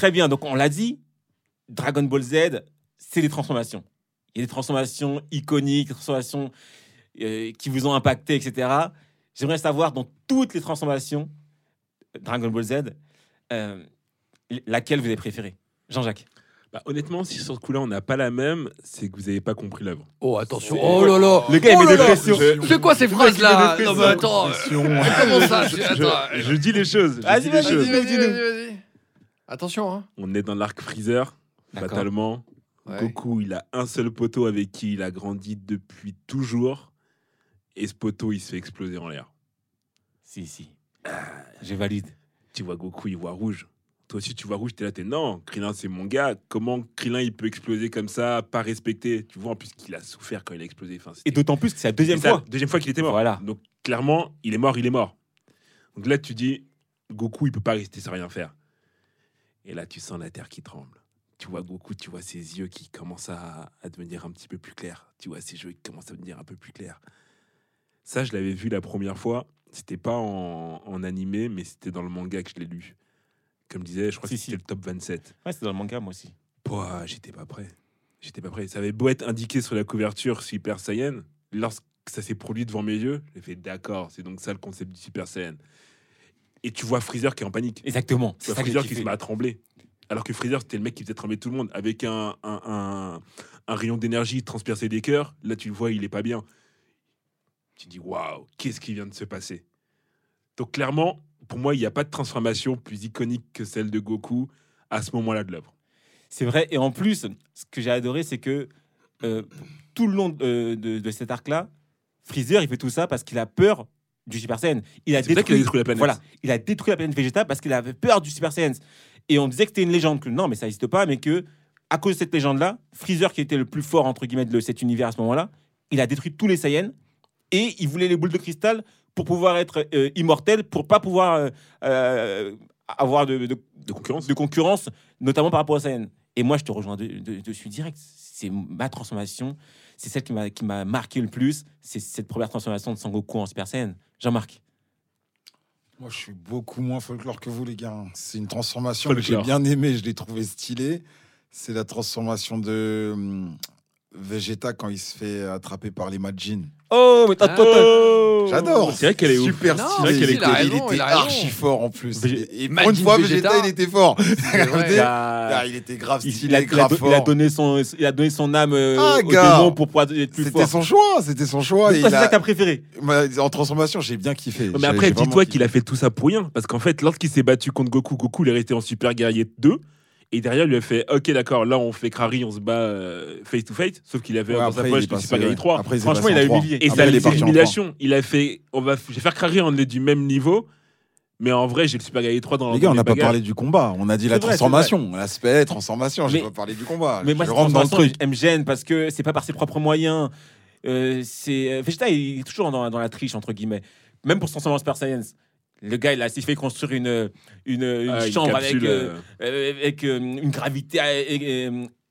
Très bien, donc on l'a dit, Dragon Ball Z, c'est des transformations. Il y a des transformations iconiques, des transformations euh, qui vous ont impacté, etc. J'aimerais savoir, dans toutes les transformations, Dragon Ball Z, euh, laquelle vous avez préférée? Jean-Jacques Bah, honnêtement, si sur ce coup-là, on n'a pas la même, c'est que vous n'avez pas compris l'œuvre. Oh, attention. C'est- Oh là là. Le gars, il Oh met des pressions. C'est quoi ces phrases-là Non, mais attends. euh. Comment ça je, je- je- dis les choses. Vas-y, vas-y. Vas-y, dis-nous, vas-y, dis-nous. vas-y, vas-y. Attention, hein. On est dans l'arc Freezer, fatalement. Ouais. Goku, il a un seul poteau avec qui il a grandi depuis toujours. Et ce poteau, il se fait exploser en l'air. Si, si. Je valide. Tu vois Goku, il voit rouge. Toi aussi, tu vois rouge, t'es là, t'es non, Krillin, c'est mon gars. Comment Krillin, il peut exploser comme ça, pas respecté Tu vois, en plus, qu'il a souffert quand il a explosé. Enfin, Et d'autant plus que c'est la deuxième ça, fois. Deuxième fois qu'il était mort. Voilà. Donc, clairement, il est mort, il est mort. Donc là, tu dis, Goku, il peut pas rester sans rien faire. Et là, tu sens la terre qui tremble. Tu vois Goku, tu vois ses yeux qui commencent à, à devenir un petit peu plus clairs. Tu vois ses yeux qui commencent à devenir un peu plus clairs. Ça, je l'avais vu la première fois. C'était pas en, en animé, mais c'était dans le manga que je l'ai lu. Comme je disais, je crois Si, que si. c'était le top 27. Ouais, c'est dans le manga, moi aussi. Pouah, j'étais pas prêt. J'étais pas prêt. Ça avait beau être indiqué sur la couverture Super Saiyan, lorsque ça s'est produit devant mes yeux, j'ai fait d'accord, c'est donc ça le concept du Super Saiyan. Et tu vois Freezer qui est en panique. Exactement. Tu C'est vois ça Freezer qui se met à trembler. Alors que Freezer, c'était le mec qui faisait trembler tout le monde avec un, un, un- un rayon d'énergie transpercé des cœurs. Là, tu le vois, il est pas bien. Tu dis, waouh, qu'est-ce qui vient de se passer? Donc, clairement, pour moi, il n'y a pas de transformation plus iconique que celle de Goku à ce moment-là de l'œuvre. C'est vrai. Et en plus, ce que j'ai adoré, c'est que euh, tout le long de, de cet arc-là, Freezer, il fait tout ça parce qu'il a peur du Super Saiyan. Il a vrai qu'il a détruit, détruit la planète. Voilà, il a détruit la planète Vegeta parce qu'il avait peur du Super Saiyan. Et on disait que c'était une légende, que non, mais ça n'existe pas, mais que à cause de cette légende-là, Freezer, qui était le plus fort entre guillemets de cet univers à ce moment-là, il a détruit tous les Saiyans et il voulait les boules de cristal pour pouvoir être euh, immortel, pour pas pouvoir euh, euh, avoir de, de- De concurrence de concurrence, notamment par rapport aux Saiyans. Et moi, je te rejoins de, de- dessus direct. C'est ma transformation. C'est celle qui m'a qui m'a marqué le plus. C'est cette première transformation de Sangoku en Super Saiyan. Jean-Marc. Moi, je suis beaucoup moins folklore que vous, les gars. C'est une transformation que j'ai bien aimée, je l'ai trouvé stylée. C'est la transformation de hum, Vegeta quand il se fait attraper par les Majin. Oh, mais Ah. J'adore. C'est vrai qu'elle est ouf. super Non, stylé. c'est vrai qu'elle il, est Il a il était il archi fort en plus. Vég- Et, pour une fois, Vegeta. Vegeta, il était fort. Regardez. Il Ah, était grave il, stylé, il a, il a grave fort. il a donné son, il a donné son âme euh, Ah, au gars. démon pour pouvoir être plus C'était fort. son choix, c'était son choix. C'est a- ça que t'as préféré. Moi, en transformation, j'ai bien kiffé. Mais après, dis-toi qu'il a fait tout ça pour rien. Parce qu'en fait, lorsqu'il s'est battu contre Goku, Goku, il est resté en Super Guerrier 2. Et derrière, il lui a fait Ok, d'accord, là, on fait Krari, on se bat euh, face to face. Sauf qu'il avait Ouais, dans sa poche Super Guerrier ouais. 3. Après, il s'est Franchement, il a humilié. Et Après, ça il est a parti en trois. humiliation. Il a fait on va, Je vais faire Krari, on est du même niveau. Mais en vrai, j'ai le Super Guerrier 3 dans Les gars, on n'a pas parlé du combat. On a dit la C'est vrai, c'est transformation, l'aspect transformation. J'ai pas parlé du combat. Mais moi, je rentre dans le transformation, truc. elle me gêne parce que c'est pas par ses propres moyens. Euh, c'est euh, Vegeta, il est toujours dans, dans la triche entre guillemets. Même pour se transformer en Super Saiyan. Le gars, il a s'est fait construire une, une, une Ah, une chambre capsule, avec, euh, euh, euh, avec euh, une gravité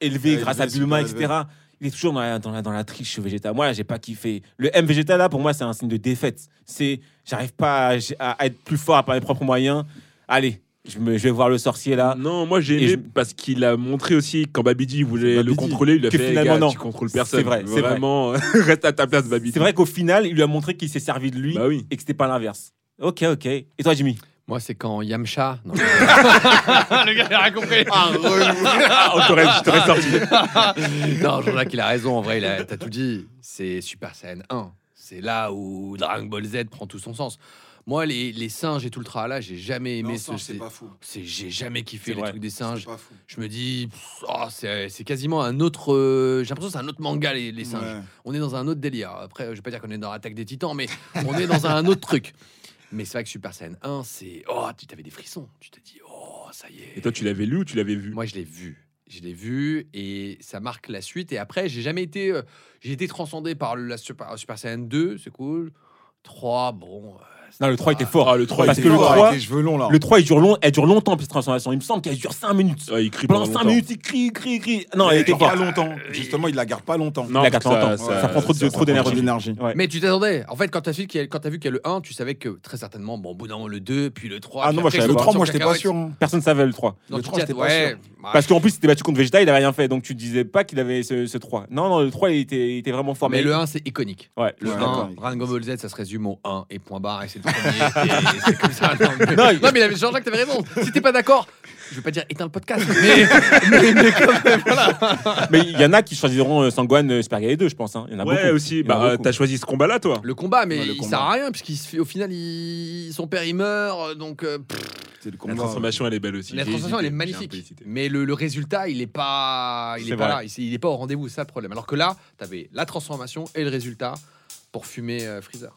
élevée grâce à Bulma, etc. Il est toujours dans la, dans la, dans la triche Vegeta. Moi, j'ai pas kiffé. Le M Vegeta, là, pour moi, c'est un signe de défaite. C'est, j'arrive pas à, à être plus fort par mes propres moyens. Allez, je, me, je vais voir le sorcier là. Non, moi j'ai aimé je- parce qu'il a montré aussi quand Babidi voulait le contrôler, il lui a Que fait finalement, gars, non. tu contrôles personne. C'est vrai, c'est vrai. Vraiment, reste à ta place, Babidi. C'est vrai qu'au final, il lui a montré qu'il s'est servi de lui Bah oui. et que c'était pas l'inverse. Ok, ok. Et toi, Jimmy? Moi, c'est quand Yamcha. Non. le gars, il a rien compris. Ah, on t'aurait je t'aurais sorti. non, Jean-Jacques, il a raison. En vrai, il a- t'as tout dit. C'est Super Saiyan 1. C'est là où Dragon Ball Z prend tout son sens. Moi, les, les singes et tout le tralala, j'ai jamais aimé ce. c'est pas fou. c'est- J'ai jamais kiffé C'est les vrai. trucs des singes. C'est pas fou. Je me dis, pff, oh, c'est c'est quasiment un autre. euh, J'ai l'impression que c'est un autre manga, les, les singes. Ouais. On est dans un autre délire. Après, je vais pas dire qu'on est dans Attaque des Titans, mais on est dans un autre truc. Mais c'est vrai que Super Saiyan 1, c'est. Oh, tu t'avais des frissons. Tu t'es dit, oh, ça y est. Et toi, tu l'avais lu ou tu l'avais vu? Moi, je l'ai vu. Je l'ai vu et ça marque la suite. Et après, j'ai jamais été. euh, j'ai été transcendé par la Super, Super Saiyan 2, c'est cool. 3, bon. euh, Non, le 3 était fort. Ah, le 3 Parce était que le fort. 3 avec les cheveux longs là. Le 3, il dure, long, elle dure longtemps, cette transformation. Il me semble qu'elle dure 5 minutes. Ouais, il crie Pendant pendant 5 longtemps. minutes, il crie, crie, crie. Non, elle il était forte. pas longtemps. Justement, il la garde pas longtemps. Non, la garde ça- longtemps. ça- Ça prend trop de- Ça trop d'énergie. d'énergie. Ouais. Mais tu t'attendais. En fait, quand t'as vu qu'il y a- quand t'as vu qu'il y a le 1, tu savais que très certainement, bon, au bout d'un moment, le 2, puis le 3. Ah non, moi, Le pas. sont 3, moi, j'étais pas sûr. hein. Personne ne savait le 3. Non, Le tu 3, t'y j'étais pas sûr. Parce qu'en plus, il s'était battu contre Vegeta, il avait rien fait. Donc tu disais pas qu'il avait ce, ce 3. Non, non, le 3, il était, il était vraiment fort. Mais le 1, c'est iconique. Ouais, Le Ouais, 1, d'accord. Dragon Ball Z, ça se résume au 1 et point barre, c'est le premier. et c'est comme ça. Non, mais, Non, non, il- mais il avait- Jean-Jacques, t'avais raison. Si t'es pas d'accord, je vais pas dire éteins le podcast, mais, mais, mais quand même, voilà. Mais il y en a qui choisiront euh, Sangwan euh, Super Guy 2, je pense. hein. Il y en a Ouais, beaucoup. aussi. Il y en a Bah, euh, beaucoup. t'as choisi ce combat-là, toi Le combat, mais Ouais, le il combat. sert à rien, puisqu'il se fait, au final, il- son père il meurt, donc euh, pff, C'est le La transformation, elle est belle aussi. la J'ai transformation elle est hésité, j'ai un peu magnifique. hésité. Mais le, le résultat, il est pas, il est C'est pas vrai. là, il, il est pas au rendez-vous, c'est ça le problème. Alors que là, t'avais la transformation et le résultat pour fumer euh, Freezer.